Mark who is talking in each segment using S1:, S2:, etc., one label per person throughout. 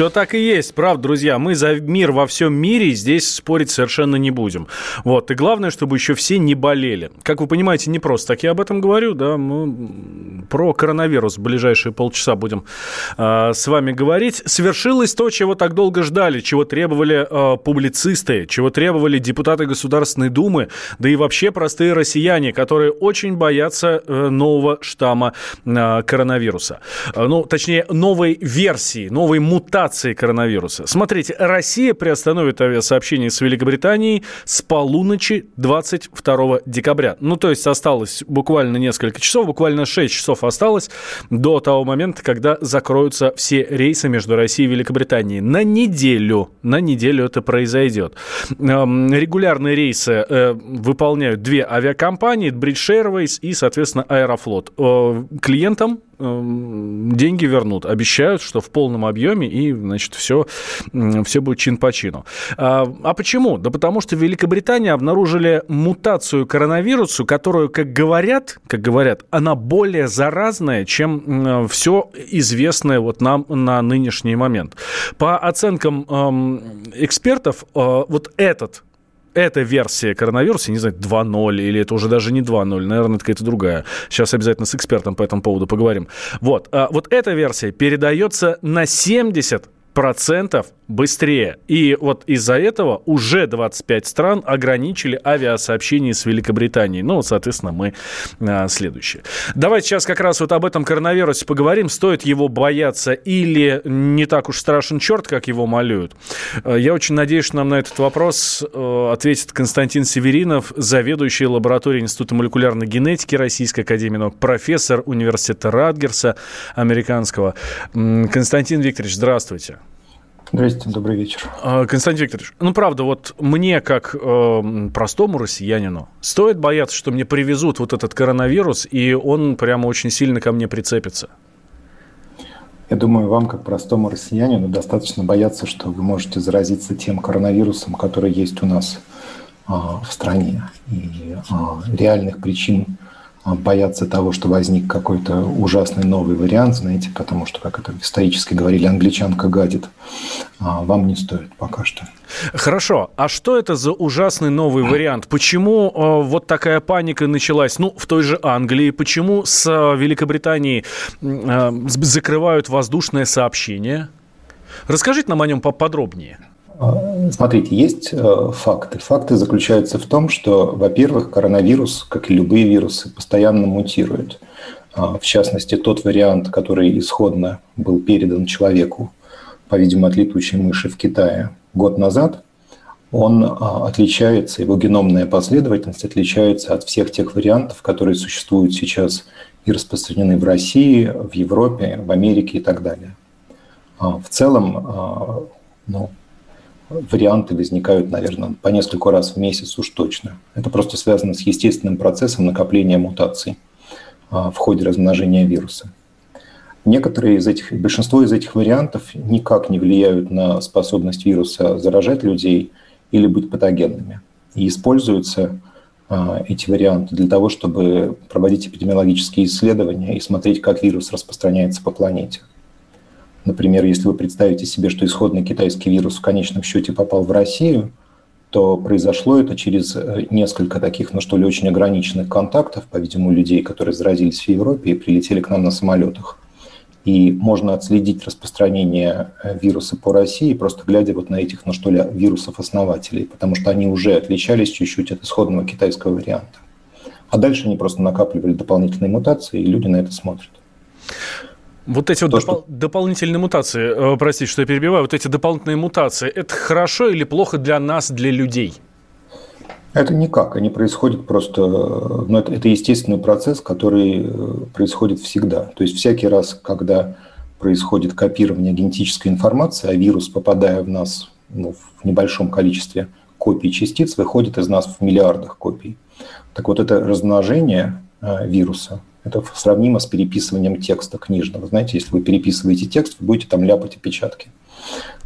S1: Все так и есть, правда, друзья. Мы за мир во всем мире здесь спорить совершенно не будем. Вот. И главное, чтобы еще все не болели. Как вы понимаете, не просто так я об этом говорю, да. Мы про коронавирус в ближайшие полчаса будем э, с вами говорить. Свершилось то, чего так долго ждали, чего требовали э, публицисты, чего требовали депутаты Государственной Думы, да и вообще простые россияне, которые очень боятся э, нового штамма э, коронавируса. Э, ну, точнее, новой версии, новой мутации коронавируса. Смотрите, Россия приостановит авиасообщение с Великобританией с полуночи 22 декабря. Ну, то есть осталось буквально несколько часов, буквально 6 часов осталось до того момента, когда закроются все рейсы между Россией и Великобританией. На неделю, на неделю это произойдет. Эм, регулярные рейсы э, выполняют две авиакомпании, British Airways и, соответственно, Аэрофлот. Э, клиентам деньги вернут. Обещают, что в полном объеме, и, значит, все, все будет чин по чину. А, а почему? Да потому что в Великобритании обнаружили мутацию коронавирусу, которую, как говорят, как говорят, она более заразная, чем все известное вот нам на нынешний момент. По оценкам эм, экспертов, э, вот этот эта версия коронавируса, не знаю, 2.0 или это уже даже не 2.0, наверное, это какая-то другая. Сейчас обязательно с экспертом по этому поводу поговорим. Вот, а вот эта версия передается на 70 процентов быстрее. И вот из-за этого уже 25 стран ограничили авиасообщение с Великобританией. Ну, соответственно, мы а, следующие. Давайте сейчас как раз вот об этом коронавирусе поговорим. Стоит его бояться или не так уж страшен черт, как его малюют? Э, я очень надеюсь, что нам на этот вопрос э, ответит Константин Северинов, заведующий лабораторией Института молекулярной генетики Российской Академии наук, профессор университета Радгерса американского. Константин Викторович, здравствуйте.
S2: Здравствуйте, добрый вечер.
S1: А, Константин Викторович, ну правда, вот мне, как э, простому россиянину, стоит бояться, что мне привезут вот этот коронавирус, и он прямо очень сильно ко мне прицепится?
S2: Я думаю, вам, как простому россиянину, достаточно бояться, что вы можете заразиться тем коронавирусом, который есть у нас э, в стране. И э, реальных причин боятся того, что возник какой-то ужасный новый вариант, знаете, потому что, как это исторически говорили, англичанка гадит, а, вам не стоит пока что.
S1: Хорошо, а что это за ужасный новый вариант? Почему э, вот такая паника началась? Ну, в той же Англии. Почему с э, Великобритании э, закрывают воздушное сообщение? Расскажите нам о нем поподробнее.
S2: А, смотрите, есть э, факты. Факты заключаются в том, что, во-первых, коронавирус, как и любые вирусы, постоянно мутирует. А, в частности, тот вариант, который исходно был передан человеку, по-видимому, от летучей мыши в Китае год назад, он а, отличается, его геномная последовательность отличается от всех тех вариантов, которые существуют сейчас и распространены в России, в Европе, в Америке и так далее. В целом, ну, варианты возникают, наверное, по несколько раз в месяц уж точно. Это просто связано с естественным процессом накопления мутаций а, в ходе размножения вируса. Некоторые из этих, большинство из этих вариантов никак не влияют на способность вируса заражать людей или быть патогенными. И используются а, эти варианты для того, чтобы проводить эпидемиологические исследования и смотреть, как вирус распространяется по планете. Например, если вы представите себе, что исходный китайский вирус в конечном счете попал в Россию, то произошло это через э, несколько таких, ну что ли, очень ограниченных контактов, по-видимому, людей, которые заразились в Европе и прилетели к нам на самолетах. И можно отследить распространение э, вируса по России, просто глядя вот на этих, ну что ли, вирусов-основателей, потому что они уже отличались чуть-чуть от исходного китайского варианта. А дальше они просто накапливали дополнительные мутации, и люди на это смотрят.
S1: Вот эти вот допол- что... дополнительные мутации, э, простите, что я перебиваю, вот эти дополнительные мутации, это хорошо или плохо для нас, для людей?
S2: Это никак, они происходят просто, ну, это, это естественный процесс, который э, происходит всегда. То есть всякий раз, когда происходит копирование генетической информации, а вирус, попадая в нас ну, в небольшом количестве копий частиц, выходит из нас в миллиардах копий. Так вот, это размножение э, вируса, это сравнимо с переписыванием текста книжного. Знаете, если вы переписываете текст, вы будете там ляпать опечатки.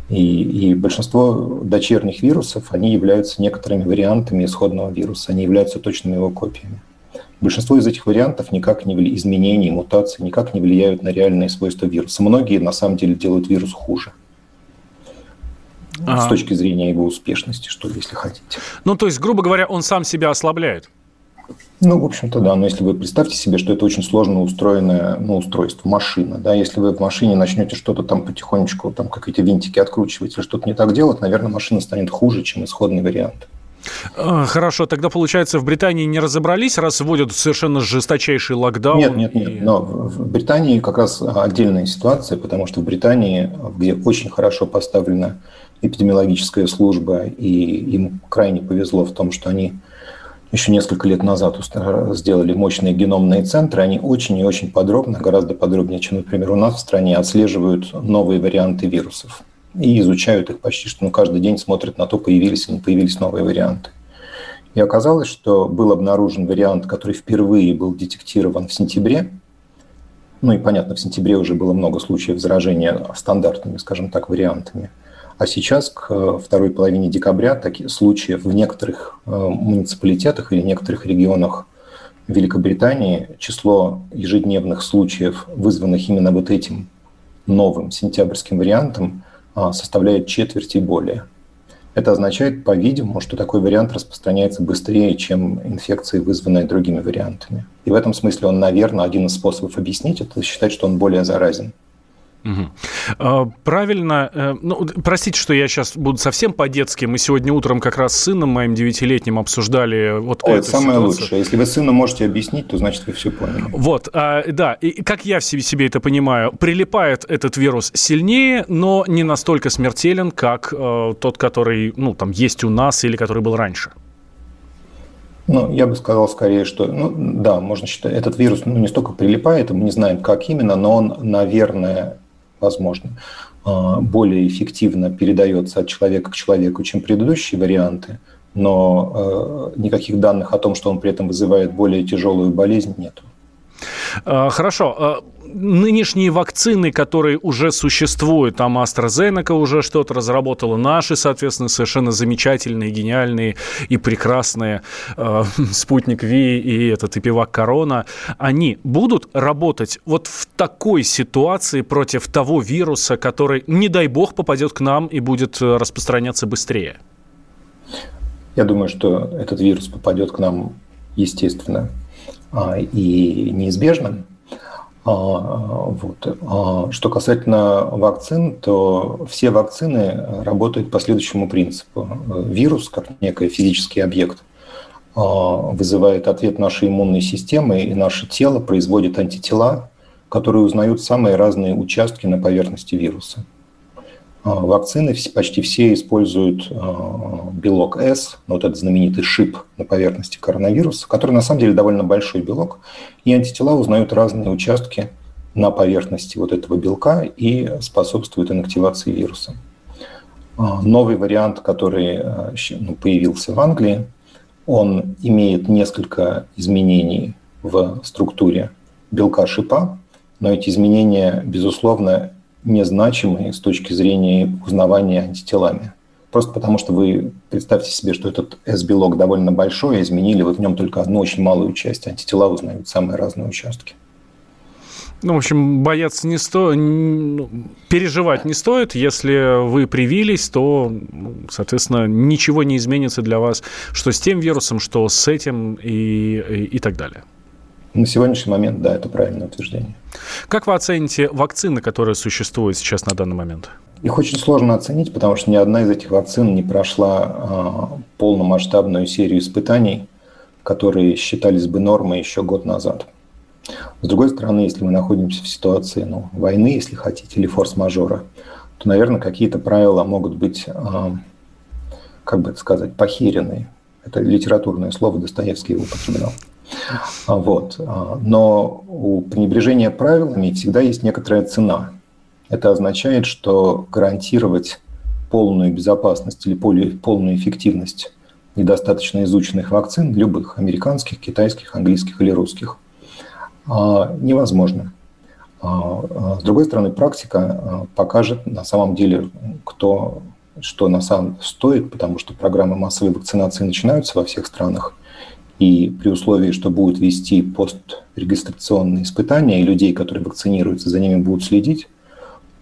S2: И, и большинство дочерних вирусов, они являются некоторыми вариантами исходного вируса, они являются точными его копиями. Большинство из этих вариантов никак не вли... изменений, мутаций никак не влияют на реальные свойства вируса. Многие на самом деле делают вирус хуже. А... С точки зрения его успешности, что ли, если хотите.
S1: Ну, то есть, грубо говоря, он сам себя ослабляет.
S2: Ну, в общем-то, да. Но если вы представьте себе, что это очень сложно устроенное ну, устройство, машина, да, если вы в машине начнете что-то там потихонечку, там какие-то винтики откручивать или что-то не так делать, наверное, машина станет хуже, чем исходный вариант.
S1: А, хорошо, тогда получается, в Британии не разобрались, раз вводят совершенно жесточайший локдаун?
S2: Нет, нет, нет. И... Но в Британии как раз отдельная ситуация, потому что в Британии, где очень хорошо поставлена эпидемиологическая служба, и им крайне повезло в том, что они еще несколько лет назад сделали мощные геномные центры, они очень и очень подробно, гораздо подробнее, чем, например, у нас в стране, отслеживают новые варианты вирусов и изучают их почти что ну, каждый день, смотрят на то, появились или не появились новые варианты. И оказалось, что был обнаружен вариант, который впервые был детектирован в сентябре. Ну и понятно, в сентябре уже было много случаев заражения стандартными, скажем так, вариантами – а сейчас, к э, второй половине декабря, таких случаев в некоторых э, муниципалитетах или некоторых регионах Великобритании число ежедневных случаев, вызванных именно вот этим новым сентябрьским вариантом, а, составляет четверть и более. Это означает, по-видимому, что такой вариант распространяется быстрее, чем инфекции, вызванные другими вариантами. И в этом смысле он, наверное, один из способов объяснить это считать, что он более заразен.
S1: Угу. Правильно. Э, ну, простите, что я сейчас буду совсем по-детски. Мы сегодня утром как раз с сыном моим девятилетним обсуждали вот
S2: О, эту это самое ситуацию. лучшее. Если вы сыну можете объяснить, то значит вы все поняли.
S1: Вот, а, да. И как я в себе, себе это понимаю, прилипает этот вирус сильнее, но не настолько смертелен, как э, тот, который, ну, там, есть у нас или который был раньше.
S2: Ну, я бы сказал скорее, что, ну, да, можно считать, этот вирус ну, не столько прилипает, мы не знаем, как именно, но он, наверное, возможно, а, более эффективно передается от человека к человеку, чем предыдущие варианты, но а, никаких данных о том, что он при этом вызывает более тяжелую болезнь, нет.
S1: А, хорошо нынешние вакцины, которые уже существуют, там AstraZeneca уже что-то разработала, наши, соответственно, совершенно замечательные, гениальные и прекрасные э, спутник Ви и этот и пивак Корона, они будут работать вот в такой ситуации против того вируса, который, не дай бог, попадет к нам и будет э, распространяться быстрее?
S2: Я думаю, что этот вирус попадет к нам естественно а, и неизбежно. А, вот. А, что касательно вакцин, то все вакцины работают по следующему принципу. Вирус, как некий физический объект, а, вызывает ответ нашей иммунной системы, и наше тело производит антитела, которые узнают самые разные участки на поверхности вируса. А, вакцины почти все используют а, белок S, вот этот знаменитый шип на поверхности коронавируса, который на самом деле довольно большой белок, и антитела узнают разные участки на поверхности вот этого белка и способствуют инактивации вируса. А, новый вариант, который ну, появился в Англии, он имеет несколько изменений в структуре белка шипа, но эти изменения, безусловно, незначимые с точки зрения узнавания антителами. Просто потому, что вы представьте себе, что этот S-белок довольно большой, а изменили вы в нем только одну очень малую часть. Антитела узнают самые разные участки.
S1: Ну, в общем, бояться не стоит, ну, переживать не стоит. Если вы привились, то, ну, соответственно, ничего не изменится для вас, что с тем вирусом, что с этим и, и, и так далее.
S2: На сегодняшний момент, да, это правильное утверждение.
S1: Как вы оцените вакцины, которые существуют сейчас на данный момент?
S2: Их очень сложно оценить, потому что ни одна из этих вакцин не прошла а, полномасштабную серию испытаний, которые считались бы нормой еще год назад. С другой стороны, если мы находимся в ситуации ну, войны, если хотите, или форс-мажора, то, наверное, какие-то правила могут быть, а, как бы это сказать, похерены. Это литературное слово Достоевский употреблял. Вот. А, но у пренебрежения правилами всегда есть некоторая цена. Это означает, что гарантировать полную безопасность или полную эффективность недостаточно изученных вакцин, любых, американских, китайских, английских или русских, а, невозможно. А, с другой стороны, практика покажет на самом деле, кто что на самом стоит, потому что программы массовой вакцинации начинаются во всех странах, и при условии, что будут вести пострегистрационные испытания, и людей, которые вакцинируются, за ними будут следить,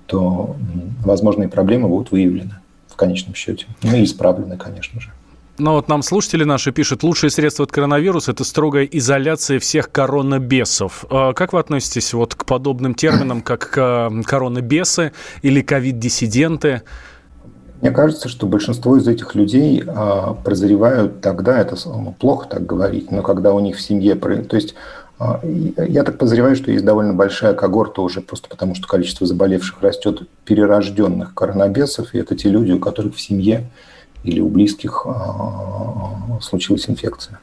S2: то возможные проблемы будут выявлены в конечном счете. Ну и исправлены, конечно же.
S1: Но вот нам слушатели наши пишут, лучшее средство от коронавируса – это строгая изоляция всех коронабесов. А как вы относитесь вот к подобным терминам, как коронабесы или ковид-диссиденты?
S2: Мне кажется, что большинство из этих людей а, прозревают тогда, это ну, плохо так говорить, но когда у них в семье... То есть а, я так подозреваю, что есть довольно большая когорта уже просто потому, что количество заболевших растет, перерожденных коронабесов, и это те люди, у которых в семье или у близких а, случилась инфекция.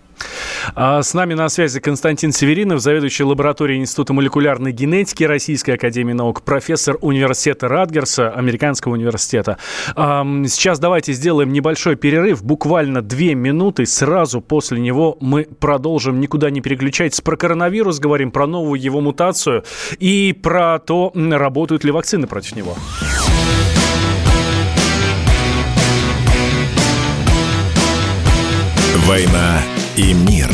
S1: А с нами на связи Константин Северинов, заведующий лабораторией Института молекулярной генетики Российской Академии Наук, профессор университета Радгерса, Американского университета. Сейчас давайте сделаем небольшой перерыв, буквально две минуты. Сразу после него мы продолжим. Никуда не переключайтесь. Про коронавирус говорим, про новую его мутацию и про то, работают ли вакцины против него.
S3: «Война и мир».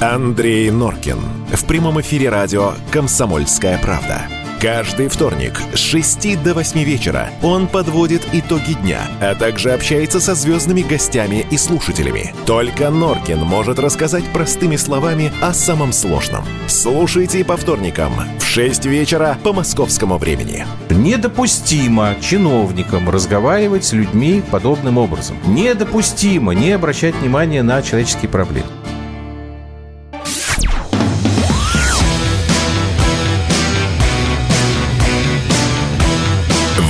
S3: Андрей Норкин. В прямом эфире радио «Комсомольская правда». Каждый вторник с 6 до 8 вечера он подводит итоги дня, а также общается со звездными гостями и слушателями. Только Норкин может рассказать простыми словами о самом сложном. Слушайте по вторникам в 6 вечера по московскому времени.
S4: Недопустимо чиновникам разговаривать с людьми подобным образом. Недопустимо не обращать внимания на человеческие проблемы.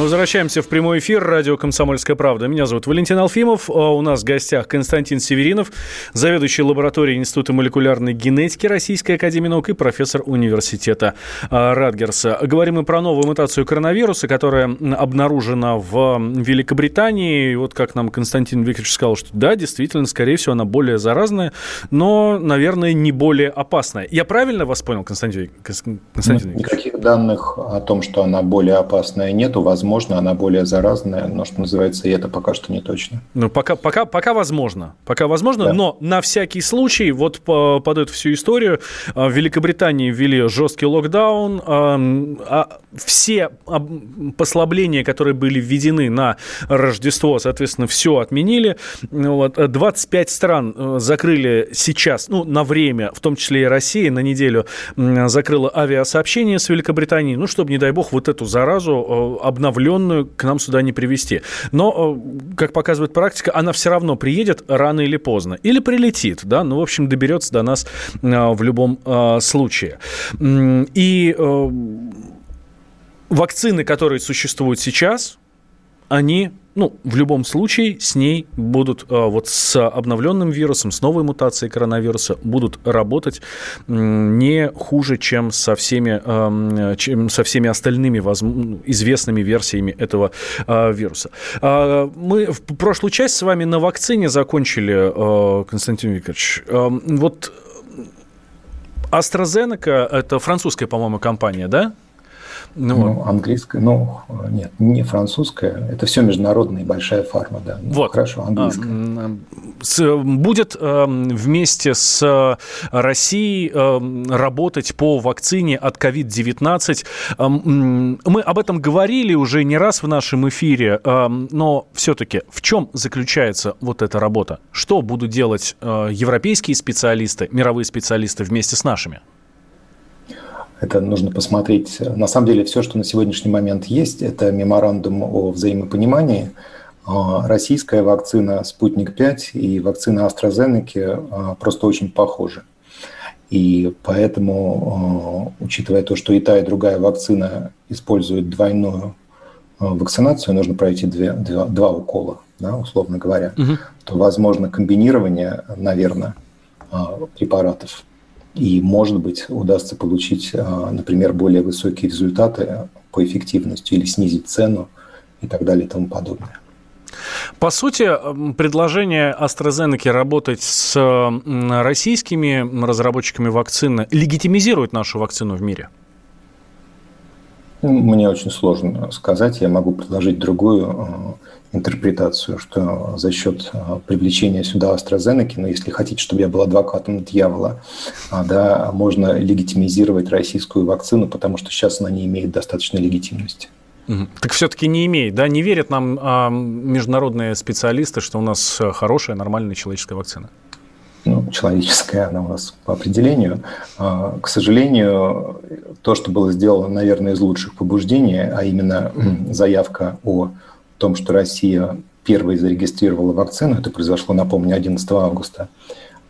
S1: Мы возвращаемся в прямой эфир. Радио «Комсомольская правда». Меня зовут Валентин Алфимов. А у нас в гостях Константин Северинов, заведующий лабораторией Института молекулярной генетики Российской Академии Наук и профессор университета а, Радгерса. Говорим мы про новую мутацию коронавируса, которая обнаружена в Великобритании. И вот как нам Константин Викторович сказал, что да, действительно, скорее всего, она более заразная, но, наверное, не более опасная. Я правильно вас понял, Константин,
S2: Константин? Никаких данных о том, что она более опасная, нет. У вас возможно, она более заразная, но, что называется, и это пока что не точно.
S1: Ну, пока, пока, пока возможно. Пока возможно, да. но на всякий случай, вот по, под эту всю историю, а, в Великобритании ввели жесткий локдаун, а, а все послабления, которые были введены на Рождество, соответственно, все отменили. Вот, 25 стран э, закрыли сейчас, ну, на время, в том числе и Россия, на неделю закрыла авиасообщение с Великобританией, ну, чтобы, не дай бог, вот эту заразу э, обновить обновленную к нам сюда не привести. Но, э, как показывает практика, она все равно приедет рано или поздно. Или прилетит, да, ну, в общем, доберется до нас э, в любом э, случае. И вакцины, которые существуют сейчас, они ну, в любом случае с ней будут, э, вот с обновленным вирусом, с новой мутацией коронавируса, будут работать не хуже, чем со всеми, эм, чем со всеми остальными известными версиями этого э, вируса. А, мы в прошлую часть с вами на вакцине закончили, Константин Викторович. Вот AstraZeneca – это французская, по-моему, компания, да?
S2: Ну, ну английская, ну, нет, не французская, это все международная большая фарма, да. Ну,
S1: вот. Хорошо, английская. Будет эм, вместе с э, Россией работать по вакцине от COVID-19. Эм, мы об этом говорили уже не раз в нашем эфире, но все-таки в чем заключается вот эта работа? Что будут делать э, европейские специалисты, мировые специалисты вместе с нашими?
S2: Это нужно посмотреть. На самом деле все, что на сегодняшний момент есть, это меморандум о взаимопонимании. А, российская вакцина «Спутник-5» и вакцина AstraZeneca а, просто очень похожи. И поэтому, а, учитывая то, что и та, и другая вакцина используют двойную вакцинацию, нужно пройти две, два, два укола. да, условно говоря, угу. то возможно комбинирование, наверное, препаратов. И, может быть, удастся получить, например, более высокие результаты по эффективности или снизить цену и так далее и тому подобное.
S1: По сути, предложение AstraZeneca работать с российскими разработчиками вакцины легитимизирует нашу вакцину в мире?
S2: Мне очень сложно сказать. Я могу предложить другую э, интерпретацию, что за счет э, привлечения сюда AstraZeneca, но если хотите, чтобы я был адвокатом дьявола, а, да, можно легитимизировать российскую вакцину, потому что сейчас она не имеет достаточной легитимности.
S1: Так все-таки не имеет, да? Не верят нам а, международные специалисты, что у нас хорошая, нормальная человеческая вакцина?
S2: Ну, человеческая она у нас по определению. А, к сожалению, то, что было сделано, наверное, из лучших побуждений, а именно заявка о том, что Россия первой зарегистрировала вакцину, это произошло, напомню, 11 августа,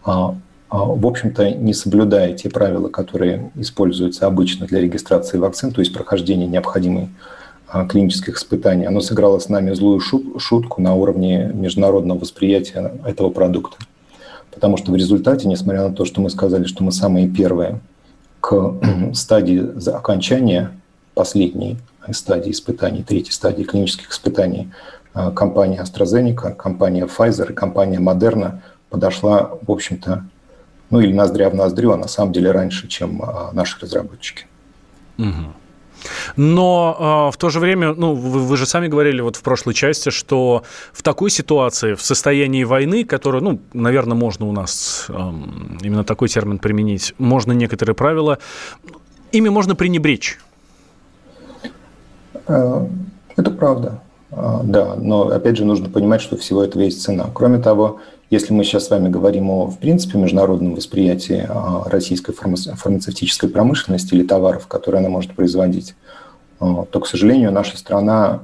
S2: а, в общем-то, не соблюдая те правила, которые используются обычно для регистрации вакцин, то есть прохождения необходимой а, клинических испытаний, оно сыграло с нами злую шутку на уровне международного восприятия этого продукта. Потому что в результате, несмотря на то, что мы сказали, что мы самые первые, к стадии окончания последней стадии испытаний, третьей стадии клинических испытаний, а, компания AstraZeneca, компания Pfizer и компания Moderna подошла, в общем-то, ну или ноздря в ноздрю, а на самом деле раньше, чем а, наши разработчики.
S1: Угу. Но э, в то же время, ну, вы, вы же сами говорили вот в прошлой части, что в такой ситуации, в состоянии войны, которую, ну, наверное, можно у нас э, именно такой термин применить, можно некоторые правила, ими можно пренебречь.
S2: Э, это правда, а, да, но опять же нужно понимать, что всего этого есть цена. Кроме того, если мы сейчас с вами говорим о, в принципе, международном восприятии а, российской фармацевтической промышленности или товаров, которые она может производить, а, то, к сожалению, наша страна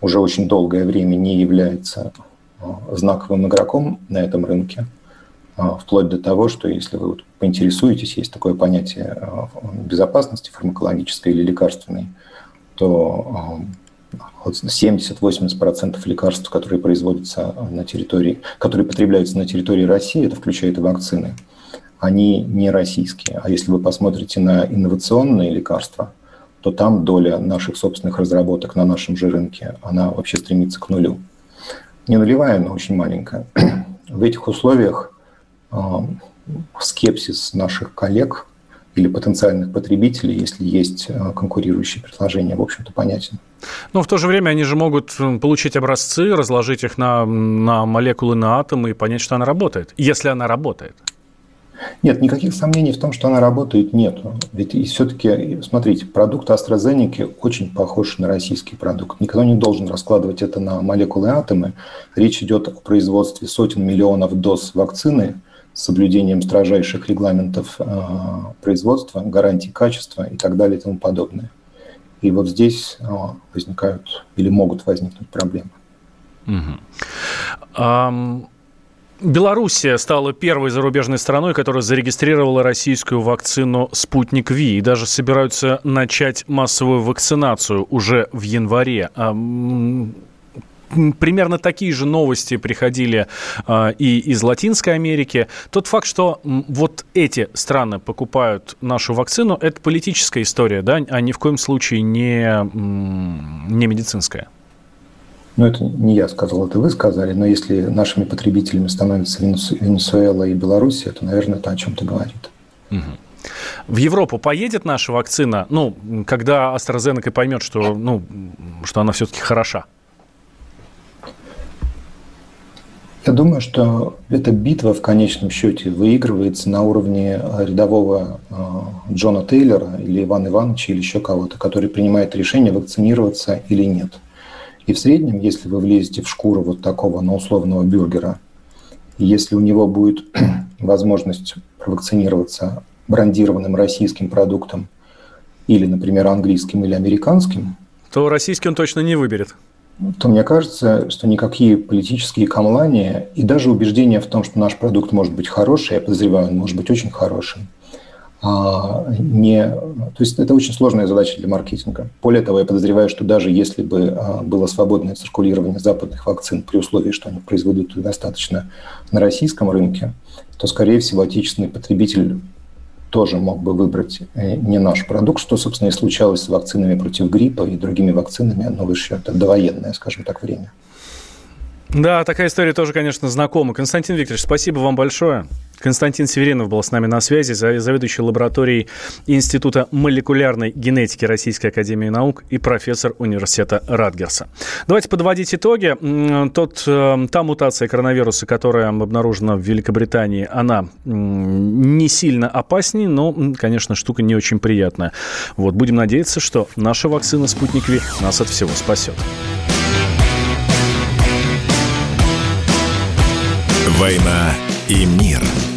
S2: уже очень долгое время не является знаковым игроком на этом рынке, вплоть до того, что если вы поинтересуетесь, есть такое понятие безопасности фармакологической или лекарственной, то 70-80% лекарств, которые производятся на территории, которые потребляются на территории России, это включает и вакцины, они не российские. А если вы посмотрите на инновационные лекарства, то там доля наших собственных разработок на нашем же рынке, она вообще стремится к нулю. Не нулевая, но очень маленькая. В этих условиях э, скепсис наших коллег или потенциальных потребителей, если есть э, конкурирующие предложения, в общем-то, понятен.
S1: Но в то же время они же могут получить образцы, разложить их на, на молекулы, на атомы и понять, что она работает, если она работает.
S2: Нет, никаких сомнений в том, что она работает, нет. Ведь все-таки, смотрите, продукт AstraZeneca очень похож на российский продукт. Никто не должен раскладывать это на молекулы и атомы. Речь идет о производстве сотен миллионов доз вакцины – соблюдением строжайших регламентов э, производства, гарантий качества и так далее и тому подобное. И вот здесь э, возникают или могут возникнуть проблемы.
S1: Угу. Um... Белоруссия стала первой зарубежной страной, которая зарегистрировала российскую вакцину «Спутник Ви» и даже собираются начать массовую вакцинацию уже в январе примерно такие же новости приходили э, и из Латинской Америки. Тот факт, что вот эти страны покупают нашу вакцину, это политическая история, да, а ни в коем случае не, не медицинская.
S2: Ну, это не я сказал, это вы сказали, но если нашими потребителями становятся Венесуэла и Белоруссия, то, наверное, это о чем-то говорит.
S1: Угу. В Европу поедет наша вакцина, ну, когда AstraZeneca поймет, что, ну, что она все-таки хороша?
S2: Я думаю, что эта битва в конечном счете выигрывается на уровне рядового э, Джона Тейлора или Ивана Ивановича или еще кого-то, который принимает решение, вакцинироваться или нет. И в среднем, если вы влезете в шкуру вот такого, на условного бюргера, если у него будет возможность провакцинироваться брендированным российским продуктом или, например, английским или американским,
S1: то российский он точно не выберет
S2: то мне кажется, что никакие политические камлания и даже убеждение в том, что наш продукт может быть хороший, я подозреваю, он может быть очень хорошим, а, не... То есть это очень сложная задача для маркетинга. Более того, я подозреваю, что даже если бы а, было свободное циркулирование западных вакцин при условии, что они произведут достаточно на российском рынке, то, скорее всего, отечественный потребитель тоже мог бы выбрать э, не наш продукт, что, собственно, и случалось с вакцинами против гриппа и другими вакцинами, но в это довоенное, скажем так, время.
S1: Да, такая история тоже, конечно, знакома. Константин Викторович, спасибо вам большое. Константин Северинов был с нами на связи, заведующий лабораторией Института молекулярной генетики Российской Академии Наук и профессор университета Радгерса. Давайте подводить итоги. Тот, э, та мутация коронавируса, которая обнаружена в Великобритании, она не сильно опаснее, но, конечно, штука не очень приятная. Вот, будем надеяться, что наша вакцина «Спутник Ви» нас от всего спасет.
S3: «Война и мир».